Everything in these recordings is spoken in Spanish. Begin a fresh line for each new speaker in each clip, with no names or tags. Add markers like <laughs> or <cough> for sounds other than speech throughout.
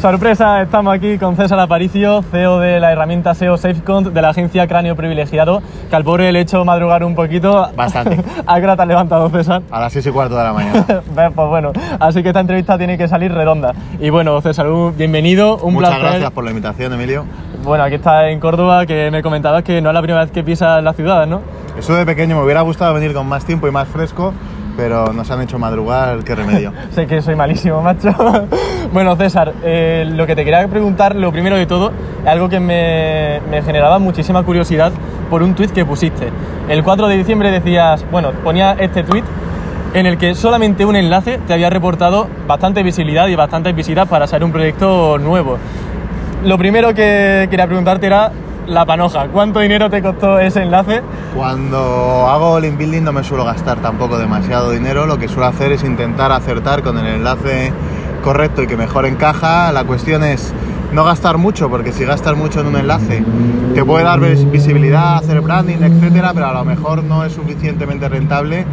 Sorpresa, estamos aquí con César Aparicio, CEO de la herramienta SEO SafeCont de la agencia Cráneo Privilegiado, que al pobre le he hecho madrugar un poquito.
Bastante. <laughs>
¿A qué hora te has levantado, César?
A las 6 y cuarto de la mañana. <laughs>
Pues bueno, así que esta entrevista tiene que salir redonda. Y bueno, César, bienvenido, un
Muchas
placer.
gracias por la invitación, Emilio.
Bueno, aquí estás en Córdoba, que me comentabas que no es la primera vez que pisas la ciudad, ¿no?
Eso de pequeño me hubiera gustado venir con más tiempo y más fresco, pero nos han hecho madrugar, qué remedio. <laughs>
Sé que soy malísimo, macho. <laughs> bueno, César, eh, lo que te quería preguntar, lo primero de todo, algo que me, me generaba muchísima curiosidad por un tuit que pusiste. El 4 de diciembre decías, bueno, ponía este tuit en el que solamente un enlace te había reportado bastante visibilidad y bastantes visitas para ser un proyecto nuevo. Lo primero que quería preguntarte era la panoja. ¿Cuánto dinero te costó ese enlace?
Cuando hago link building no me suelo gastar tampoco demasiado dinero, lo que suelo hacer es intentar acertar con el enlace correcto y que mejor encaja. La cuestión es no gastar mucho, porque si gastas mucho en un enlace te puede dar vis- visibilidad, hacer branding, etcétera, pero a lo mejor no es suficientemente rentable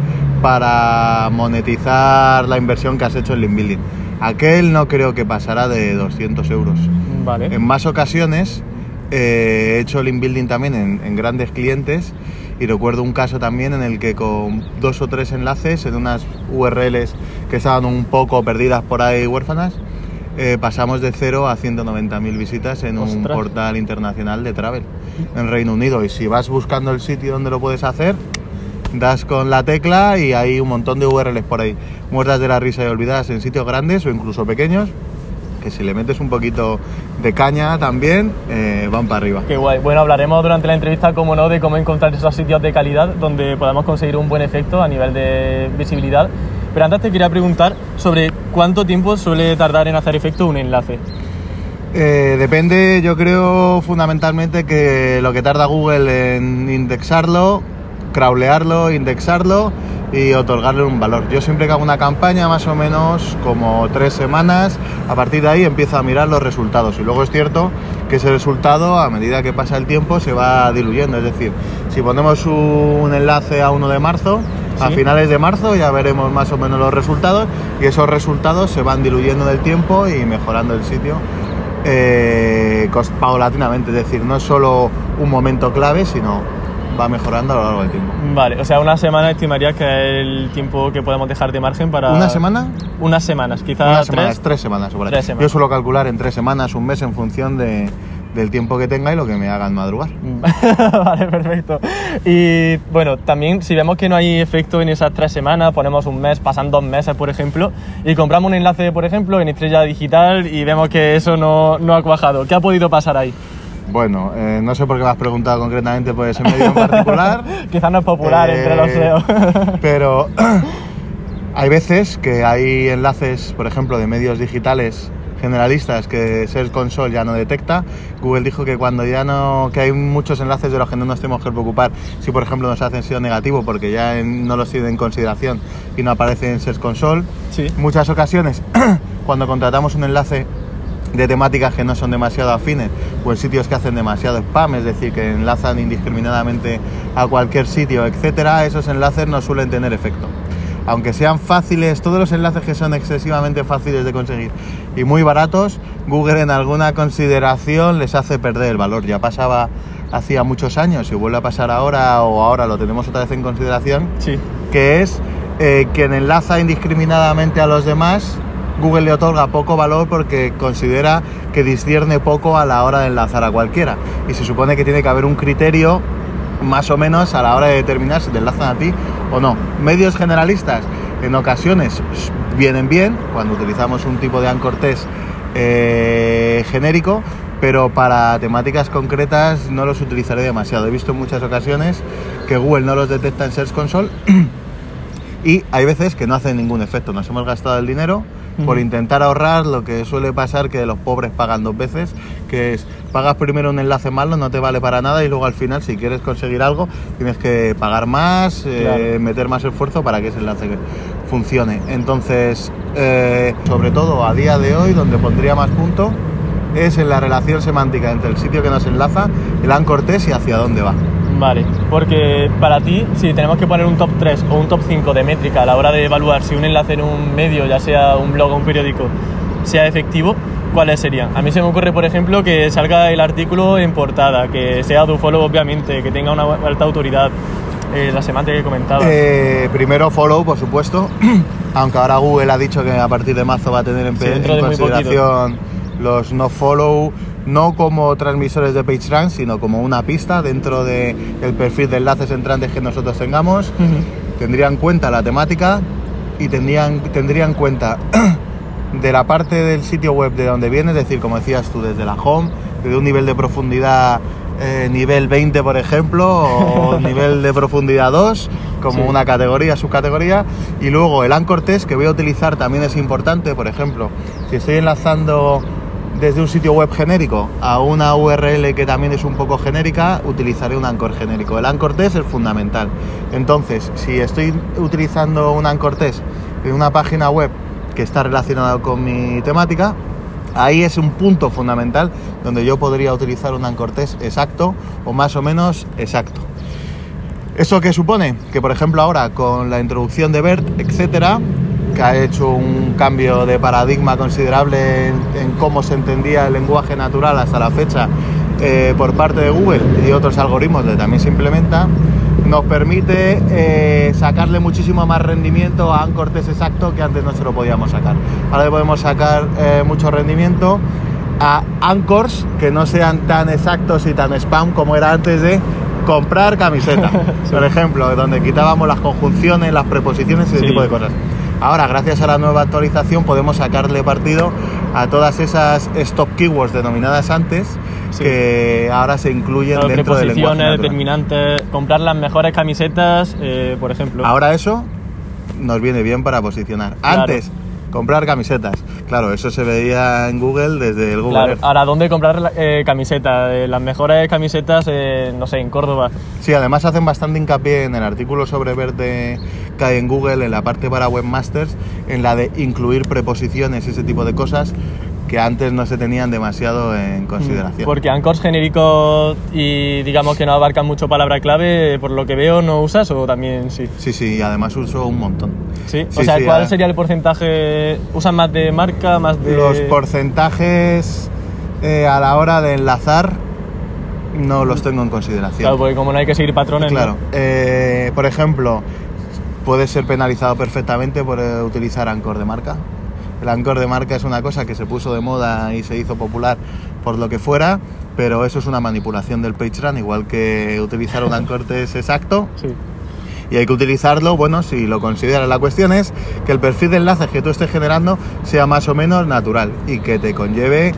para monetizar la inversión que has hecho en link building. Aquel no creo que pasará de 200 euros.
Vale.
En más ocasiones eh, he hecho link building también en, en grandes clientes y recuerdo un caso también en el que con dos o tres enlaces en unas URLs que estaban un poco perdidas por ahí huérfanas, eh, pasamos de 0 a 190.000 visitas en un portal internacional de travel en Reino Unido. Y si vas buscando el sitio donde lo puedes hacer, das con la tecla y hay un montón de URLs por ahí, muertas de la risa y olvidadas en sitios grandes o incluso pequeños, que si le metes un poquito de caña también, eh, van para arriba.
Qué guay. Bueno, hablaremos durante la entrevista, como no, de cómo encontrar esos sitios de calidad donde podamos conseguir un buen efecto a nivel de visibilidad. Pero antes te quería preguntar sobre cuánto tiempo suele tardar en hacer efecto un enlace.
Eh, depende, yo creo fundamentalmente que lo que tarda Google en indexarlo, crawlearlo, indexarlo y otorgarle un valor. Yo siempre que hago una campaña, más o menos como tres semanas, a partir de ahí empiezo a mirar los resultados. Y luego es cierto que ese resultado, a medida que pasa el tiempo, se va diluyendo. Es decir, si ponemos un enlace a 1 de marzo, a finales de marzo ya veremos más o menos los resultados y esos resultados se van diluyendo en el tiempo y mejorando el sitio eh, paulatinamente, es decir, no es solo un momento clave, sino va mejorando a lo largo del tiempo.
Vale, o sea, una semana estimarías que es el tiempo que podemos dejar de margen para...
¿Una semana?
Unas semanas, quizás
Unas
tres.
semanas, tres semanas.
Tres semanas.
Yo suelo calcular en tres semanas, un mes en función de- del tiempo que tenga y lo que me hagan madrugar. <laughs>
vale, perfecto. Y bueno, también si vemos que no hay efecto en esas tres semanas, ponemos un mes, pasan dos meses, por ejemplo, y compramos un enlace, por ejemplo, en Estrella Digital y vemos que eso no, no ha cuajado. ¿Qué ha podido pasar ahí?
Bueno, eh, no sé por qué me has preguntado concretamente por ese medio en particular. <laughs>
Quizás no es popular entre los
Eh,
SEO. <laughs>
Pero <clears throat> hay veces que hay enlaces, por ejemplo, de medios digitales generalistas que Search Console ya no detecta. Google dijo que cuando ya no, que hay muchos enlaces de los que no nos tenemos que preocupar si por ejemplo nos hacen SEO negativo porque ya en- no los tienen en consideración y no aparece en Search Console.
Sí.
Muchas ocasiones <clears throat> cuando contratamos un enlace de temáticas que no son demasiado afines o en sitios que hacen demasiado spam, es decir, que enlazan indiscriminadamente a cualquier sitio, etcétera, esos enlaces no suelen tener efecto. Aunque sean fáciles, todos los enlaces que son excesivamente fáciles de conseguir y muy baratos, Google en alguna consideración les hace perder el valor. Ya pasaba hacía muchos años y vuelve a pasar ahora o ahora lo tenemos otra vez en consideración,
Sí.
que es eh, quien enlaza indiscriminadamente a los demás, Google le otorga poco valor porque considera que discierne poco a la hora de enlazar a cualquiera. Y se supone que tiene que haber un criterio más o menos a la hora de determinar si te enlazan a ti o no. Medios generalistas en ocasiones vienen bien cuando utilizamos un tipo de anchor test eh, genérico, pero para temáticas concretas no los utilizaré demasiado. He visto en muchas ocasiones que Google no los detecta en Search Console <clears throat> y hay veces que no hacen ningún efecto. Nos hemos gastado el dinero por intentar ahorrar lo que suele pasar que los pobres pagan dos veces, que es pagas primero un enlace malo, no te vale para nada y luego al final si quieres conseguir algo tienes que pagar más, eh, meter más esfuerzo para que ese enlace funcione. Entonces, eh, sobre todo a día de hoy, donde pondría más punto es en la relación semántica entre el sitio que nos enlaza, el anchor test y hacia dónde va.
Vale, porque para ti, si tenemos que poner un top 3 o un top 5 de métrica a la hora de evaluar si un enlace en un medio, ya sea un blog o un periódico, sea efectivo, ¿cuáles serían? A mí se me ocurre, por ejemplo, que salga el artículo en portada, que sea do follow, obviamente, que tenga una alta autoridad, eh, la semántica que comentaba.
Eh, primero follow, por supuesto, <clears throat> aunque ahora Google ha dicho que a partir de marzo va a tener en,
Sí,
en
de
consideración los no follow, no como transmisores de PageRank, sino como una pista dentro del perfil de enlaces entrantes que nosotros tengamos.
Ujú.
Tendrían en cuenta la temática y tendrían, tendrían en cuenta <clears throat> de la parte del sitio web de donde viene, es decir, como decías tú, desde la home, desde un nivel de profundidad eh, nivel 20, por ejemplo, o <laughs> nivel de profundidad 2, como
Sí.
una categoría, subcategoría, y luego el anchor test que voy a utilizar también es importante, por ejemplo, si estoy enlazando desde un sitio web genérico a una URL que también es un poco genérica, utilizaré un anchor genérico. El anchor test es fundamental. Entonces, si estoy utilizando un anchor test en una página web que está relacionada con mi temática, ahí es un punto fundamental donde yo podría utilizar un anchor test exacto o más o menos exacto. ¿Eso qué supone? Que por ejemplo ahora con la introducción de BERT, etcétera, que ha hecho un cambio de paradigma considerable en, en cómo se entendía el lenguaje natural hasta la fecha eh, por parte de Google y otros algoritmos que también se implementa, nos permite eh, sacarle muchísimo más rendimiento a Anchor Test exacto que antes no se lo podíamos sacar. Ahora podemos sacar eh, mucho rendimiento a anchors que no sean tan exactos y tan spam como era antes de comprar camiseta, <laughs> por ejemplo, donde quitábamos las conjunciones, las preposiciones y ese
Sí.
tipo de cosas. Ahora, gracias a la nueva actualización, podemos sacarle partido a todas esas stop keywords denominadas antes,
Sí.
que ahora se incluyen
Claro,
dentro del lenguaje natural.
determinantes, comprar las mejores camisetas, eh, por ejemplo.
Ahora eso nos viene bien para posicionar.
Claro.
Antes, comprar camisetas. Claro, eso se veía en Google desde el Google
Claro,
Earth.
ahora, ¿dónde comprar eh, camisetas? Eh, las mejores camisetas, eh, no sé, en Córdoba.
Sí, además hacen bastante hincapié en el artículo sobre verde hay en Google, en la parte para webmasters, en la de incluir preposiciones y ese tipo de cosas que antes no se tenían demasiado en consideración.
Porque Anchors genéricos y digamos que no abarcan mucho palabra clave, por lo que veo, ¿no usas o también sí?
Sí, sí, y además uso un montón.
Sí,
Sí,
o sea,
sí,
¿cuál sería el porcentaje? ¿Usan más de marca, más de...?
Los porcentajes eh, a la hora de enlazar no los tengo en consideración.
Claro, porque como no hay que seguir patrones, ¿no?
Claro. Eh, por ejemplo, puede ser penalizado perfectamente por eh, utilizar Anchor de marca. El Anchor de marca es una cosa que se puso de moda y se hizo popular por lo que fuera, pero eso es una manipulación del PageRank, igual que utilizar un Anchor test exacto
Sí.
y hay que utilizarlo, bueno, si lo consideras. La cuestión es que el perfil de enlaces que tú estés generando sea más o menos natural y que te conlleve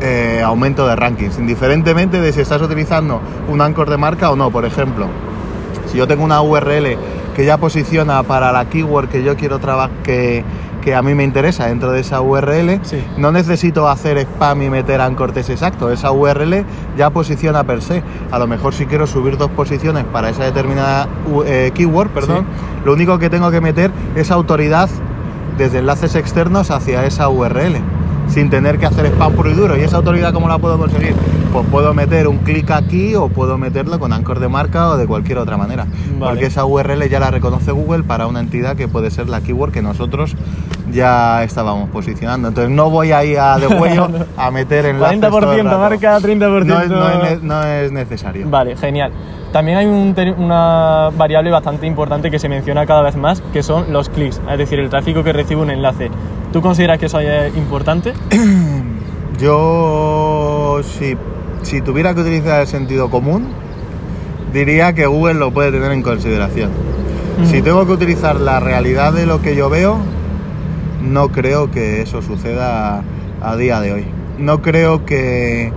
eh, aumento de rankings, indiferentemente de si estás utilizando un anchor de marca o no. Por ejemplo, si yo tengo una URL que ya posiciona para la keyword que yo quiero trabajar, que, que a mí me interesa dentro de esa URL,
Sí.
no necesito hacer spam y meter ancortes exacto. Esa URL ya posiciona per se. A lo mejor si quiero subir dos posiciones para esa determinada eh, keyword, perdón, lo único que tengo que meter es autoridad desde enlaces externos hacia esa URL, sin tener que hacer spam puro y duro. ¿Y esa autoridad cómo la puedo conseguir? Pues puedo meter un clic aquí o puedo meterlo con Anchor de marca o de cualquier otra manera.
Vale.
Porque esa URL ya la reconoce Google para una entidad que puede ser la keyword que nosotros ya estábamos posicionando. Entonces no voy ahí a de cuello <laughs> a meter enlaces
40%
todo el rato.
marca, 30%...
No es, no es no es necesario.
Vale, genial. También hay un una variable bastante importante que se menciona cada vez más, que son los clics, es decir, el tráfico que recibe un enlace. ¿Tú consideras que eso es importante? <clears throat>
Yo, si, si tuviera que utilizar el sentido común, diría que Google lo puede tener en consideración. Si
Ujú.
tengo que utilizar la realidad de lo que yo veo, no creo que eso suceda a día de hoy. No creo que,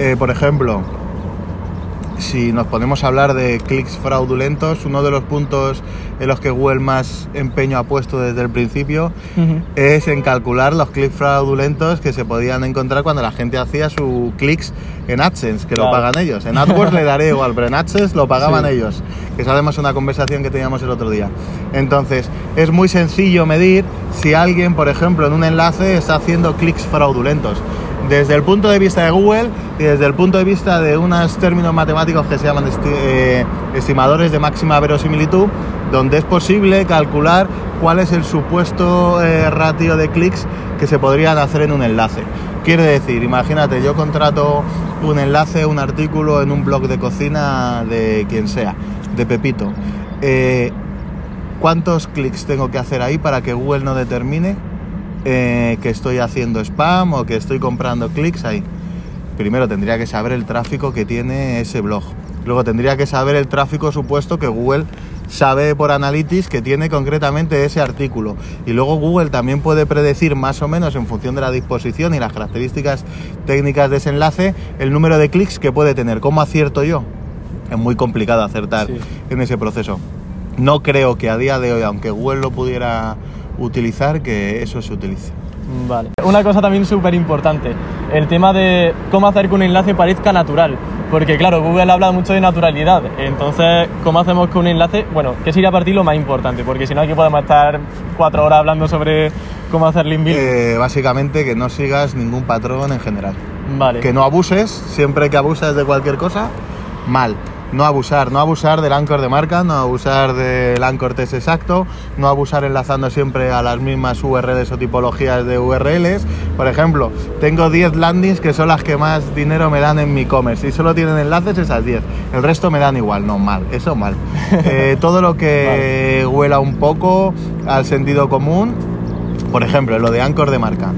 eh, por ejemplo, si nos ponemos a hablar de clics fraudulentos, uno de los puntos en los que Google más empeño ha puesto desde el principio es en calcular los clics fraudulentos que se podían encontrar cuando la gente hacía sus clics en AdSense, que lo pagan ellos. En AdWords le daré igual, pero en AdSense lo pagaban
Sí.
ellos, que es además una conversación que teníamos el otro día. Entonces, es muy sencillo medir si alguien, por ejemplo, en un enlace está haciendo clics fraudulentos. Desde el punto de vista de Google y desde el punto de vista de unos términos matemáticos que se llaman eh, estimadores de máxima verosimilitud, donde es posible calcular cuál es el supuesto eh, ratio de clics que se podrían hacer en un enlace. Quiere decir, imagínate, yo contrato un enlace, un artículo en un blog de cocina de quien sea, de Pepito. Eh, ¿Cuántos clics tengo que hacer ahí para que Google no determine eh, que estoy haciendo spam o que estoy comprando clics ahí? Primero tendría que saber el tráfico que tiene ese blog. Luego tendría que saber el tráfico supuesto que Google sabe por Analytics que tiene concretamente ese artículo. Y luego Google también puede predecir más o menos en función de la disposición y las características técnicas de ese enlace el número de clics que puede tener. ¿Cómo acierto yo? Es muy complicado acertar
Sí.
en ese proceso. No creo que a día de hoy, aunque Google lo pudiera utilizar, que eso se utilice.
Vale. Una cosa también súper importante, el tema de cómo hacer que un enlace parezca natural. Porque claro, Google habla mucho de naturalidad. Entonces, ¿cómo hacemos que un enlace... Bueno, ¿qué sería para ti lo más importante? Porque si no, aquí podemos estar cuatro horas hablando sobre cómo hacer link building.
Eh, básicamente que no sigas ningún patrón en general.
vale.
Que no abuses, siempre que abusas de cualquier cosa, mal. No abusar, no abusar del anchor de marca, no abusar del anchor test exacto, no abusar enlazando siempre a las mismas URLs o tipologías de URLs. Por ejemplo, tengo 10 landings que son las que más dinero me dan en mi e-commerce y solo tienen enlaces esas 10. El resto me dan igual, no mal, eso mal. <laughs> Eh, todo lo que huela un poco al sentido común, por ejemplo, lo de anchor de marca.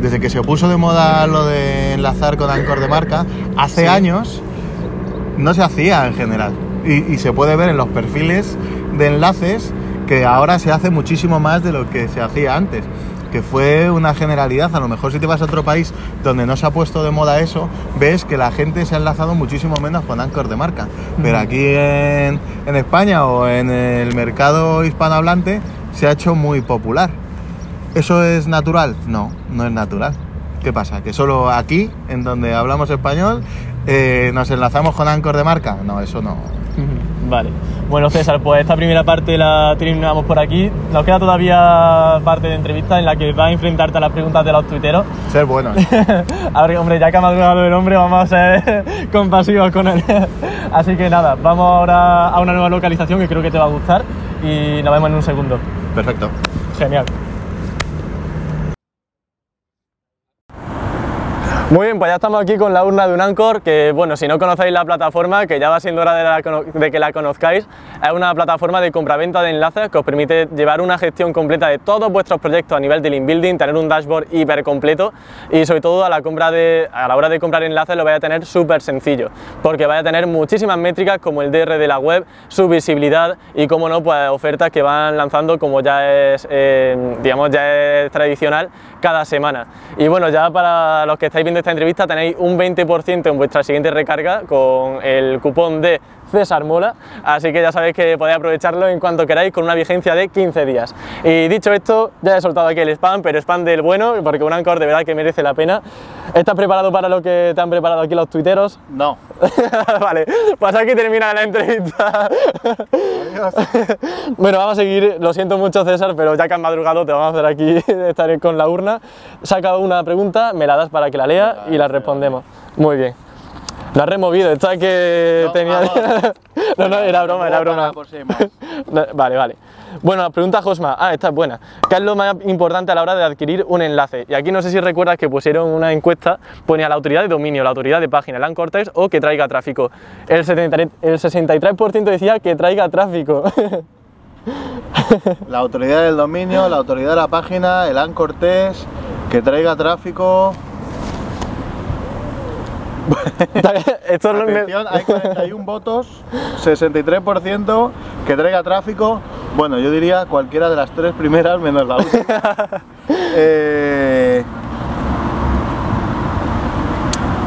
Desde que se puso de moda lo de enlazar con anchor de marca, hace
Sí.
años no se hacía en general. Y, y se puede ver en los perfiles de enlaces que ahora se hace muchísimo más de lo que se hacía antes. Que fue una generalidad. A lo mejor si te vas a otro país donde no se ha puesto de moda eso, ves que la gente se ha enlazado muchísimo menos con Anchor de marca. Pero aquí en, en España o en el mercado hispanohablante se ha hecho muy popular. ¿Eso es natural? No, no es natural. ¿Qué pasa? ¿Que solo aquí, en donde hablamos español, eh, nos enlazamos con Anchor de marca? No, eso no. <laughs>
Vale. Bueno, César, pues esta primera parte la terminamos por aquí. Nos queda todavía parte de entrevista en la que vas a enfrentarte a las preguntas de los tuiteros.
Ser bueno. <laughs>
A ver, hombre, ya que ha madurado el hombre, vamos a ser <laughs> compasivos con él. Así que nada, vamos ahora a una nueva localización que creo que te va a gustar y nos vemos en un segundo.
Perfecto.
Genial. Muy bien, pues ya estamos aquí con la urna de un Anchor, que bueno, si no conocéis la plataforma, que ya va siendo hora de, que la conozcáis, es una plataforma de compraventa de enlaces que os permite llevar una gestión completa de todos vuestros proyectos a nivel de link building, tener un dashboard hiper completo y sobre todo a la, compra de, a la hora de comprar enlaces lo vais a tener súper sencillo, porque vais a tener muchísimas métricas como el DR de la web, su visibilidad y como no, pues ofertas que van lanzando como ya es, eh, digamos, ya es tradicional cada semana. Y bueno, ya para los que estáis viendo esta entrevista tenéis un 20% en vuestra siguiente recarga con el cupón de César Mola, así que ya sabéis que podéis aprovecharlo en cuanto queráis con una vigencia de 15 días. Y dicho esto, ya he soltado aquí el spam, pero spam del bueno, porque un Anchor de verdad que merece la pena. ¿Estás preparado para lo que te han preparado aquí los tuiteros?
No. <laughs>
vale, pues aquí termina la entrevista. <laughs> bueno, vamos a seguir. Lo siento mucho, César, pero ya que has madrugado, te vamos a hacer aquí <laughs> estar con la urna. Saca una pregunta, me la das para que la lea y la respondemos. Muy bien. Lo has removido, esta que
No,
tenía. <laughs> no, no, era broma, era broma. <laughs> Vale, vale. Bueno, pregunta Josma. Ah, esta es buena. ¿Qué es lo más importante a la hora de adquirir un enlace? Y aquí no sé si recuerdas que pusieron una encuesta, ponía la autoridad de dominio, la autoridad de página, el anchor text o que traiga tráfico. El, 73, el 63% decía que traiga tráfico. <laughs>
La autoridad del dominio, la autoridad de la página, el Anchor Test, que traiga tráfico.
Esto
Atención, hay 41 votos, 63% que traiga tráfico. Bueno, yo diría cualquiera de las tres primeras menos la última. <laughs> Eh,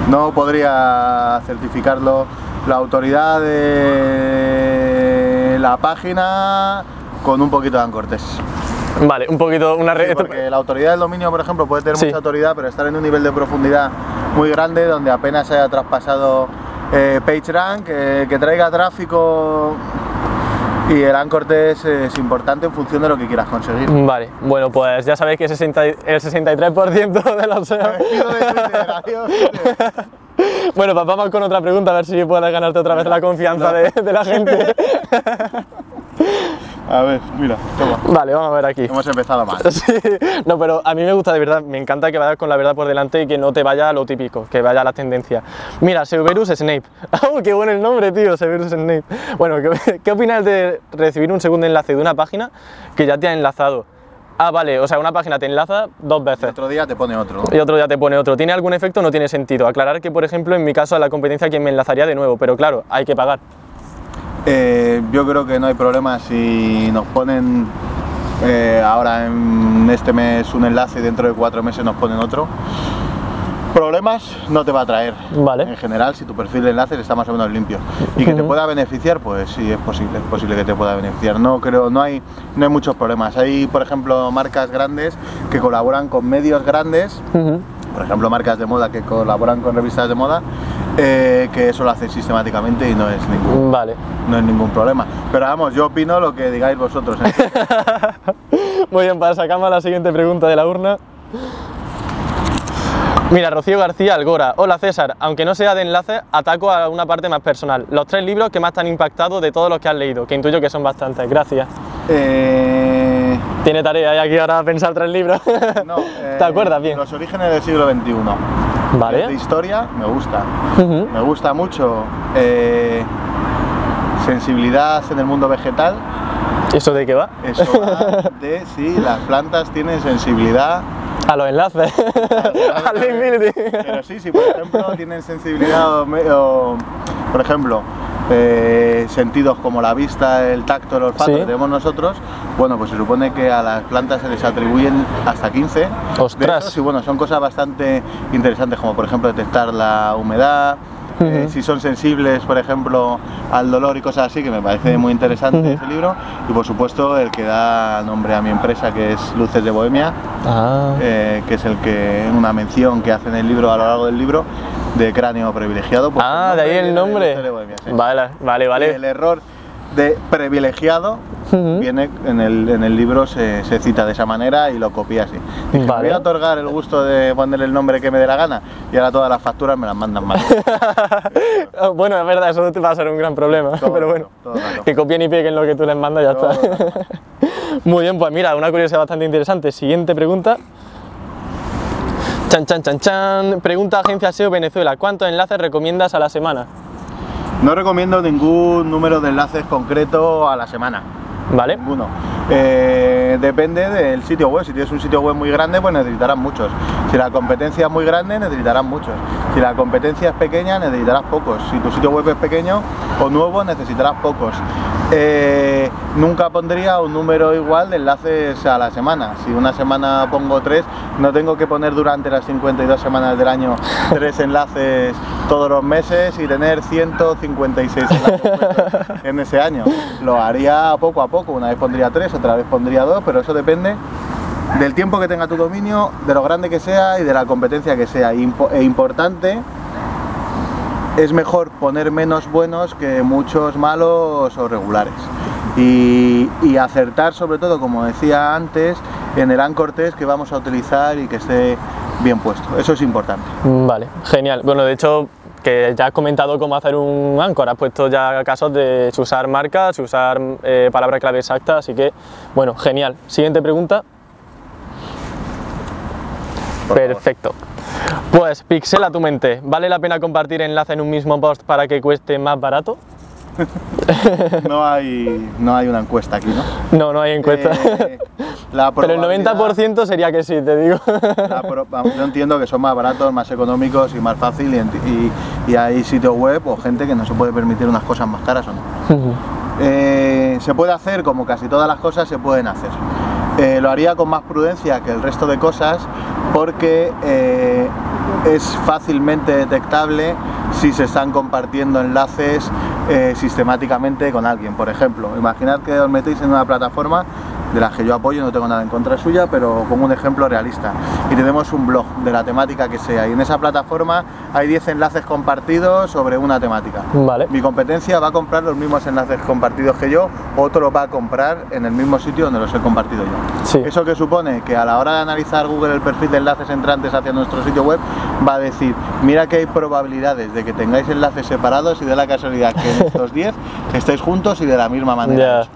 no podría certificarlo la autoridad de la página con un poquito de ancortes.
Vale, un poquito, una re- esto-
Porque la autoridad del dominio, por ejemplo, puede tener
Sí.
mucha autoridad, pero estar en un nivel de profundidad muy grande donde apenas haya traspasado eh, PageRank, eh, que traiga tráfico y el anchor test es importante en función de lo que quieras conseguir.
Vale, bueno, pues ya sabéis que 60 y- el 63% de los <laughs> SEO... Bueno, pues vamos con otra pregunta, a ver si puedes ganarte otra vez la confianza de, de la gente. <laughs>
A ver, mira, toma.
Vale, vamos a ver aquí.
Hemos empezado mal. <laughs>
Sí, no, pero a mí me gusta de verdad, me encanta que vayas con la verdad por delante y que no te vaya a lo típico, que vaya a las tendencias. Mira, Severus Snape. <laughs> ¡Oh, qué bueno el nombre, tío! Severus Snape. Bueno, ¿qué, <laughs> qué opinas de recibir un segundo enlace de una página que ya te ha enlazado? Ah, vale, o sea, una página te enlaza dos veces.
Otro día te pone otro.
Y otro día te pone otro. ¿Tiene algún efecto o no tiene sentido? Aclarar que, por ejemplo, en mi caso a la competencia quien me enlazaría de nuevo, pero claro, hay que pagar.
Eh, yo creo que no hay problema si nos ponen eh, ahora en este mes un enlace y dentro de cuatro meses nos ponen otro. Problemas no te va a traer.
Vale.
En general, si tu perfil de enlaces está más o menos limpio. Y que te pueda beneficiar, pues sí, es posible, es posible que te pueda beneficiar. No creo, no hay, no hay muchos problemas. Hay, por ejemplo, marcas grandes que colaboran con medios grandes. Por ejemplo, marcas de moda que colaboran con revistas de moda, eh, que eso lo hacen sistemáticamente y no es ningún,
Vale.
no es ningún problema. Pero vamos, yo opino lo que digáis vosotros. ¿eh? <laughs>
Muy bien, para sacamos la siguiente pregunta de la urna. Mira, Rocío García Algora. Hola César, aunque no sea de enlace, ataco a una parte más personal. Los tres libros que más te han impactado de todos los que has leído, que intuyo que son bastantes. Gracias.
Eh,
Tiene tarea y aquí ahora pensar tres libros.
no, <laughs> eh,
¿Te acuerdas bien?
Los orígenes del siglo XXI. De
Vale.
historia me gusta. Me gusta mucho eh, sensibilidad en el mundo vegetal.
¿Eso de qué va?
Eso va <laughs> de si las plantas tienen sensibilidad
A los enlaces. Al. <laughs>
Pero sí, si por ejemplo tienen sensibilidad o, me- o, por ejemplo, eh, sentidos como la vista, el tacto, el olfato
Sí.
que tenemos nosotros, bueno, pues se supone que a las plantas se les atribuyen hasta 15. de
Ostras.
esos, y bueno, son cosas bastante interesantes, como por ejemplo detectar la humedad. eh, si son sensibles, por ejemplo, al dolor y cosas así, que me parece muy interesante
Ujú.
ese libro. Y por supuesto, el que da nombre a mi empresa, que es Luces de Bohemia,
Ah.
eh, que es el que una mención que hace en el libro a lo largo del libro de cráneo privilegiado. pues
Ah, de ahí el nombre.
Luces de Bohemia, sí.
Vale, vale,
Y
vale.
El error de privilegiado
Ujú.
viene en el, en el libro, se, se cita de esa manera y lo copia así. Dije,
Vale.
voy a otorgar el gusto de ponerle el nombre que me dé la gana y ahora todas las facturas me las mandan mal. <laughs>
Bueno, es verdad, eso te va a ser un gran problema.
Todo <laughs>
pero bueno,
todo
que copien y peguen lo que tú les mandas y ya
Todo
está. <laughs> Muy bien, pues mira, una curiosidad bastante interesante. Siguiente pregunta. Chan, chan, chan, chan. Pregunta Agencia SEO Venezuela. ¿Cuántos enlaces recomiendas a la semana?
No recomiendo ningún número de enlaces concreto a la semana.
¿Vale?
Ninguno. Eh, depende del sitio web. Si tienes un sitio web muy grande, pues necesitarás muchos. Si la competencia es muy grande, necesitarás muchos. Si la competencia es pequeña, necesitarás pocos. Si tu sitio web es pequeño o nuevo, necesitarás pocos. Eh, nunca pondría un número igual de enlaces a la semana. Si una semana pongo tres, no tengo que poner durante las 52 semanas del año <laughs> tres enlaces todos los meses y tener 156 enlaces en ese año. Lo haría poco a poco. Una vez pondría tres, otra vez pondría dos, pero eso depende del tiempo que tenga tu dominio, de lo grande que sea y de la competencia que sea. E importante es mejor poner menos buenos que muchos malos o regulares. Y, y acertar sobre todo, como decía antes, en el anchor test que vamos a utilizar y que esté bien puesto. Eso es importante.
Vale, genial. Bueno, de hecho, que ya has comentado cómo hacer un Anchor, has puesto ya casos de usar marcas, usar eh, palabra clave exacta, así que, bueno, genial. Siguiente pregunta. Perfecto. Pues pixela tu mente. ¿Vale la pena compartir enlace en un mismo post para que cueste más barato? <laughs>
No hay, no hay una encuesta aquí, ¿no?
No, no hay encuesta.
Eh, la <laughs>
Pero el
probabilidad-
90% sería que sí, te digo. <laughs>
Pro- yo entiendo que son más baratos, más económicos y más fácil y, enti- y- y hay sitios web o gente que no se puede permitir unas cosas más caras o no. Eh, se puede hacer como casi todas las cosas se pueden hacer. Eh, lo haría con más prudencia que el resto de cosas porque eh, es fácilmente detectable si se están compartiendo enlaces eh, sistemáticamente con alguien. Por ejemplo, imaginad que os metéis en una plataforma de las que yo apoyo, no tengo nada en contra suya, pero pongo un ejemplo realista. Y tenemos un blog de la temática que sea. Y en esa plataforma hay 10 enlaces compartidos sobre una temática.
Vale.
Mi competencia va a comprar los mismos enlaces compartidos que yo, otro los va a comprar en el mismo sitio donde los he compartido yo.
Sí.
Eso que supone que a la hora de analizar Google el perfil de enlaces entrantes hacia nuestro sitio web, va a decir, mira que hay probabilidades de que tengáis enlaces separados y de la casualidad que en <laughs> estos 10 estéis juntos y de la misma manera.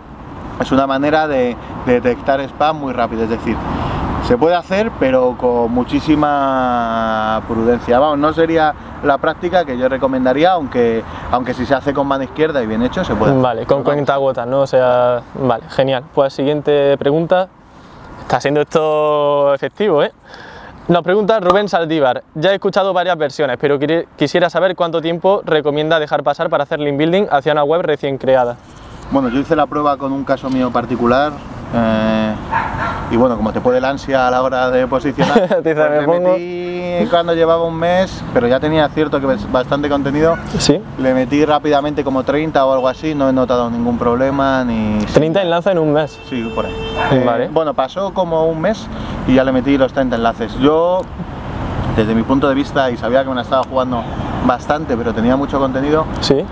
Es una manera de, de detectar spam muy rápido, es decir, se puede hacer, pero con muchísima prudencia. Vamos, no sería la práctica que yo recomendaría, aunque, aunque si se hace con mano izquierda y bien hecho, se puede. hacer.
Vale, con cuenta gotas, ¿no? O sea, vale, genial. Pues siguiente pregunta. Está siendo esto efectivo, ¿eh? Nos pregunta Rubén Saldívar. Ya he escuchado varias versiones, pero quisiera saber cuánto tiempo recomienda dejar pasar para hacer link building hacia una web recién creada.
Bueno, yo hice la prueba con un caso mío particular. eh, y bueno, como te puede el ansia a la hora de posicionar, <laughs> pues
"Me
me
pongo".
metí cuando llevaba un mes, pero ya tenía cierto que bastante contenido.
¿Sí?
Le metí rápidamente como 30 o algo así, no he notado ningún problema ni...
30 enlaces en un mes.
Sí, por ahí.
Vale.
Bueno, pasó como un mes y ya le metí los 30 enlaces. Yo, desde mi punto de vista, y sabía que me la estaba jugando bastante, pero tenía mucho contenido,
¿Sí?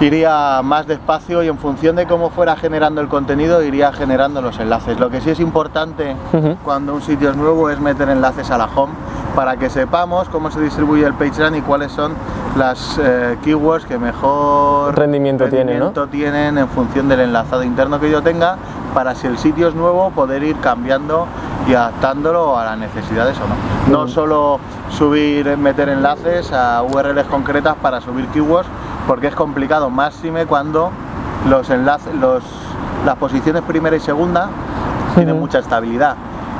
Iría más despacio y en función de cómo fuera generando el contenido, iría generando los enlaces. Lo que sí es importante cuando un sitio es nuevo es meter enlaces a la home para que sepamos cómo se distribuye el PageRank y cuáles son las eh, keywords que mejor
Rendimiento tiene, ¿no?
tienen en función del enlazado interno que yo tenga para si el sitio es nuevo poder ir cambiando y adaptándolo a las necesidades o no. No solo subir, meter enlaces a URLs concretas para subir keywords porque es complicado, máxime cuando los enlaces, los, las posiciones primera y segunda tienen mucha estabilidad.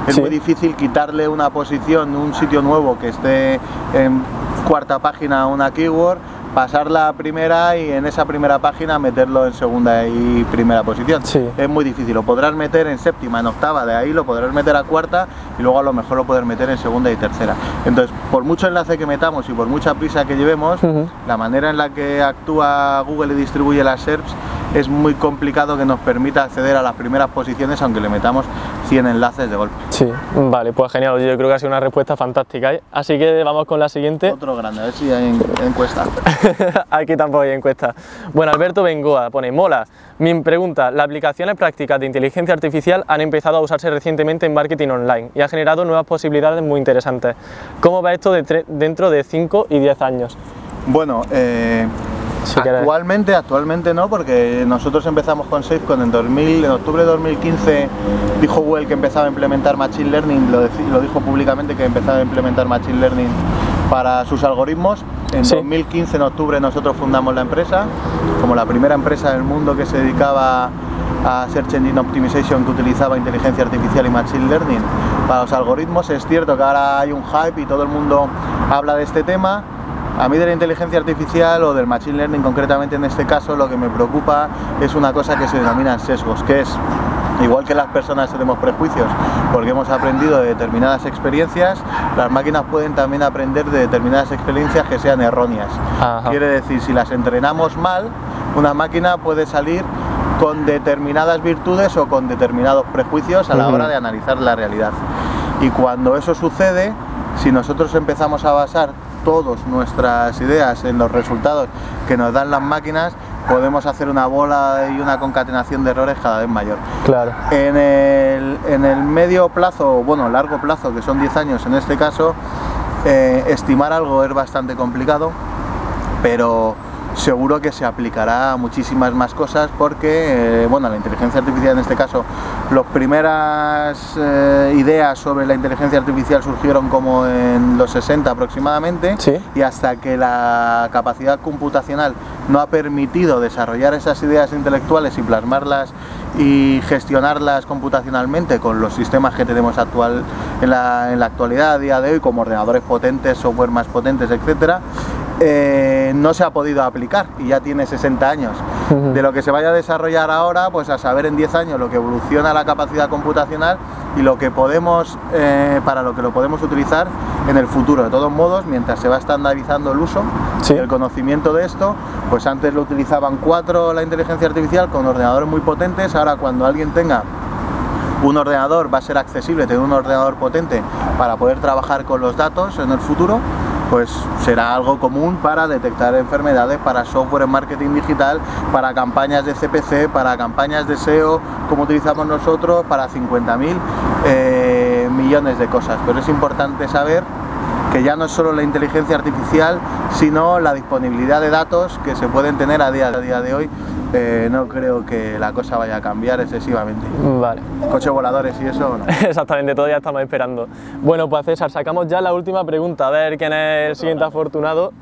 Es
Sí.
muy difícil quitarle una posición, un sitio nuevo que esté en cuarta página a una keyword, pasarla a primera y en esa primera página meterlo en segunda y primera posición.
Sí.
Es muy difícil, lo podrás meter en séptima, en octava, de ahí lo podrás meter a cuarta y luego a lo mejor lo podrás meter en segunda y tercera. Entonces, por mucho enlace que metamos y por mucha prisa que llevemos, la manera en la que actúa Google y distribuye las SERPs es muy complicado que nos permita acceder a las primeras posiciones aunque le metamos 100 enlaces de golpe.
Sí, vale, pues genial. Yo creo que ha sido una respuesta fantástica. ¿eh? Así que vamos con la siguiente.
Otro grande, a ver si hay en- encuesta. <laughs> <laughs>
Aquí tampoco hay encuesta. Bueno, Alberto Bengoa pone, mola. Mi pregunta, las aplicaciones prácticas de inteligencia artificial han empezado a usarse recientemente en marketing online y ha generado nuevas posibilidades muy interesantes. ¿Cómo va esto de dentro de 5 y 10 años?
Bueno, eh,
Si
actualmente, actualmente no, porque nosotros empezamos con SafeCon en 2000, en octubre de 2015 dijo Google que empezaba a implementar Machine Learning, lo, lo dijo públicamente que empezaba a implementar Machine Learning para sus algoritmos. En
Sí.
2015, en octubre, nosotros fundamos la empresa, como la primera empresa del mundo que se dedicaba a Search Engine Optimization que utilizaba inteligencia artificial y Machine Learning para los algoritmos. Es cierto que ahora hay un hype y todo el mundo habla de este tema. A mí de la inteligencia artificial o del machine learning concretamente en este caso lo que me preocupa es una cosa que se denominan sesgos, que es igual que las personas tenemos prejuicios porque hemos aprendido de determinadas experiencias, las máquinas pueden también aprender de determinadas experiencias que sean erróneas.
Ajá.
Quiere decir, si las entrenamos mal, una máquina puede salir con determinadas virtudes o con determinados prejuicios a la hora de analizar la realidad. Y cuando eso sucede, si nosotros empezamos a basar todas nuestras ideas en los resultados que nos dan las máquinas, podemos hacer una bola y una concatenación de errores cada vez mayor.
Claro.
En el, en el medio plazo, bueno, largo plazo, que son 10 años en este caso, eh, estimar algo es bastante complicado, pero seguro que se aplicará a muchísimas más cosas porque, eh, bueno, la inteligencia artificial en este caso, las primeras eh, ideas sobre la inteligencia artificial surgieron como en los 60 aproximadamente
Sí.
y hasta que la capacidad computacional no ha permitido desarrollar esas ideas intelectuales y plasmarlas y gestionarlas computacionalmente con los sistemas que tenemos actual en la, en la actualidad a día de hoy como ordenadores potentes, software más potentes, etcétera, eh, no se ha podido aplicar y ya tiene 60 años. De lo que se vaya a desarrollar ahora, pues a saber en 10 años lo que evoluciona la capacidad computacional y lo que podemos, eh, para lo que lo podemos utilizar en el futuro. De todos modos, mientras se va estandarizando el uso
Sí.
el conocimiento de esto, pues antes lo utilizaban cuatro la inteligencia artificial con ordenadores muy potentes, ahora cuando alguien tenga un ordenador va a ser accesible tener un ordenador potente para poder trabajar con los datos en el futuro, pues será algo común para detectar enfermedades, para software en marketing digital, para campañas de CPC, para campañas de SEO, como utilizamos nosotros, para 50.000 eh, millones de cosas. Pero es importante saber que ya no es solo la inteligencia artificial, sino la disponibilidad de datos que se pueden tener a día, a día de hoy. Eh, no creo que la cosa vaya a cambiar excesivamente.
Vale.
Coches voladores y eso, no. <laughs>
Exactamente, todavía estamos esperando. Bueno, pues César, sacamos ya la última pregunta, a ver quién es el siguiente afortunado.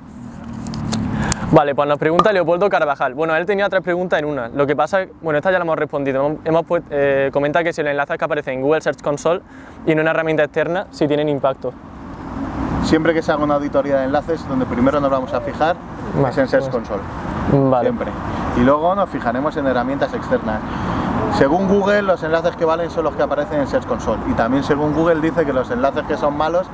Vale, pues nos pregunta Leopoldo Carvajal. Bueno, él tenía tres preguntas en una. Lo que pasa, bueno, esta ya la hemos respondido. Hemos, eh, comenta que si los enlaces que aparecen en Google Search Console y en una herramienta externa, si tienen impacto.
Siempre que se haga una auditoría de enlaces, donde primero nos vamos a fijar
Vale,
es en Search
pues.
Console.
Vale.
Siempre. Y luego nos fijaremos en herramientas externas. Según Google, los enlaces que valen son los que aparecen en Search Console. Y también según Google dice que los enlaces que son malos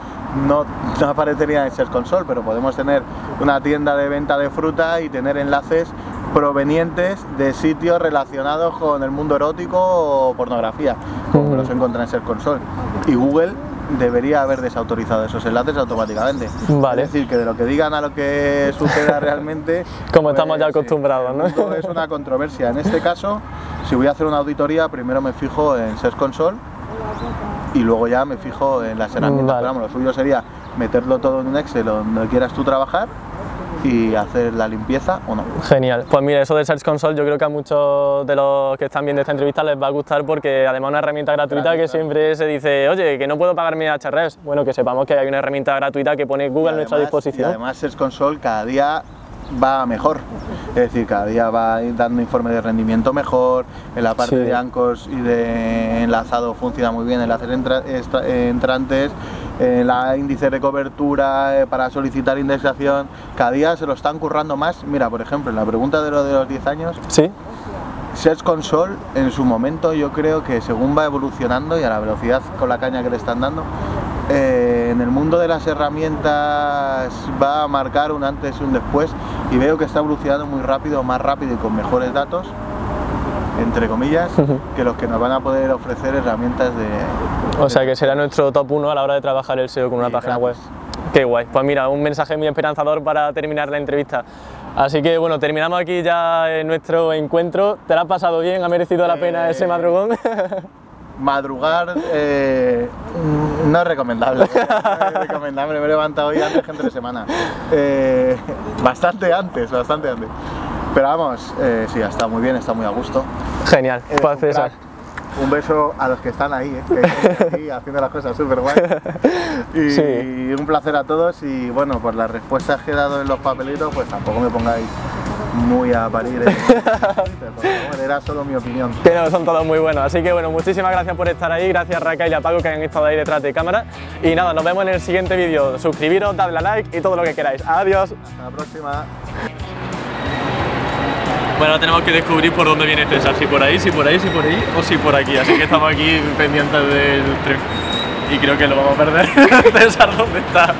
no, <laughs> no aparecerían en Search Console, pero podemos tener una tienda de venta de fruta y tener enlaces provenientes de sitios relacionados con el mundo erótico o pornografía, como los encuentra en Search Console. Y Google debería haber desautorizado esos enlaces automáticamente.
Vale.
Es decir, que de lo que digan a lo que suceda realmente. <laughs>
Como estamos ya
sí,
acostumbrados, ¿no?
Es una controversia. En este caso, si voy a hacer una auditoría, primero me fijo en Search Console y luego ya me fijo en las herramientas.
Vale.
Pero vamos, lo suyo sería meterlo todo en un Excel donde quieras tú trabajar y hacer la limpieza o no.
Genial. Pues mira, eso de Search Console yo creo que a muchos de los que están viendo esta entrevista les va a gustar porque además una herramienta gratuita que siempre se dice, oye, que no puedo pagar mi HRS. Bueno, que sepamos que hay una herramienta gratuita que pone Google a nuestra disposición.
Y además Search Console cada día va mejor. Es decir, cada día va dando informe de rendimiento mejor, en la parte
Sí.
de anchors y de enlazado funciona muy bien, enlaces entrantes, en la índice de cobertura eh, para solicitar indexación, cada día se lo están currando más. Mira, por ejemplo, en la pregunta de lo de los 10 años,
Sí,
Search Console en su momento yo creo que según va evolucionando y a la velocidad con la caña que le están dando, eh, en el mundo de las herramientas va a marcar un antes y un después y veo que está evolucionando muy rápido, más rápido y con mejores datos, entre comillas, que los que nos van a poder ofrecer herramientas de...
o sea que será nuestro top 1 a la hora de trabajar el SEO con una
Sí,
página web. Qué guay. Pues mira, un mensaje muy esperanzador para terminar la entrevista. Así que bueno, terminamos aquí ya eh, nuestro encuentro. ¿Te lo has pasado bien? ¿Ha merecido la pena
Eh,
ese madrugón?
Madrugar eh, no es recomendable. <laughs> No es recomendable. Me he levantado hoy antes que entre semana. Eh, bastante antes, bastante antes. Pero vamos, eh, sí, está muy bien, está muy a gusto.
Genial.
Eres
Pues
un crack. Un beso a los que están ahí, ¿eh? que están <laughs> aquí haciendo las cosas súper guay. <laughs> Y
Sí.
un placer a todos. Y bueno, por las respuestas que he dado en los papelitos, pues tampoco me pongáis muy a parir. ¿eh? <laughs> Era solo mi opinión.
Que no, son todos muy buenos. Así que bueno, muchísimas gracias por estar ahí. Gracias Raquel y a Paco que han estado ahí detrás de cámara. Y nada, nos vemos en el siguiente vídeo. Suscribiros, dadle a like y todo lo que queráis. Adiós.
Hasta la próxima.
Bueno, tenemos que descubrir por dónde viene César, si por ahí, si por ahí, si por ahí o si por aquí. Así que estamos aquí pendientes del tren. Y creo que lo vamos a perder. <laughs> César, ¿dónde está?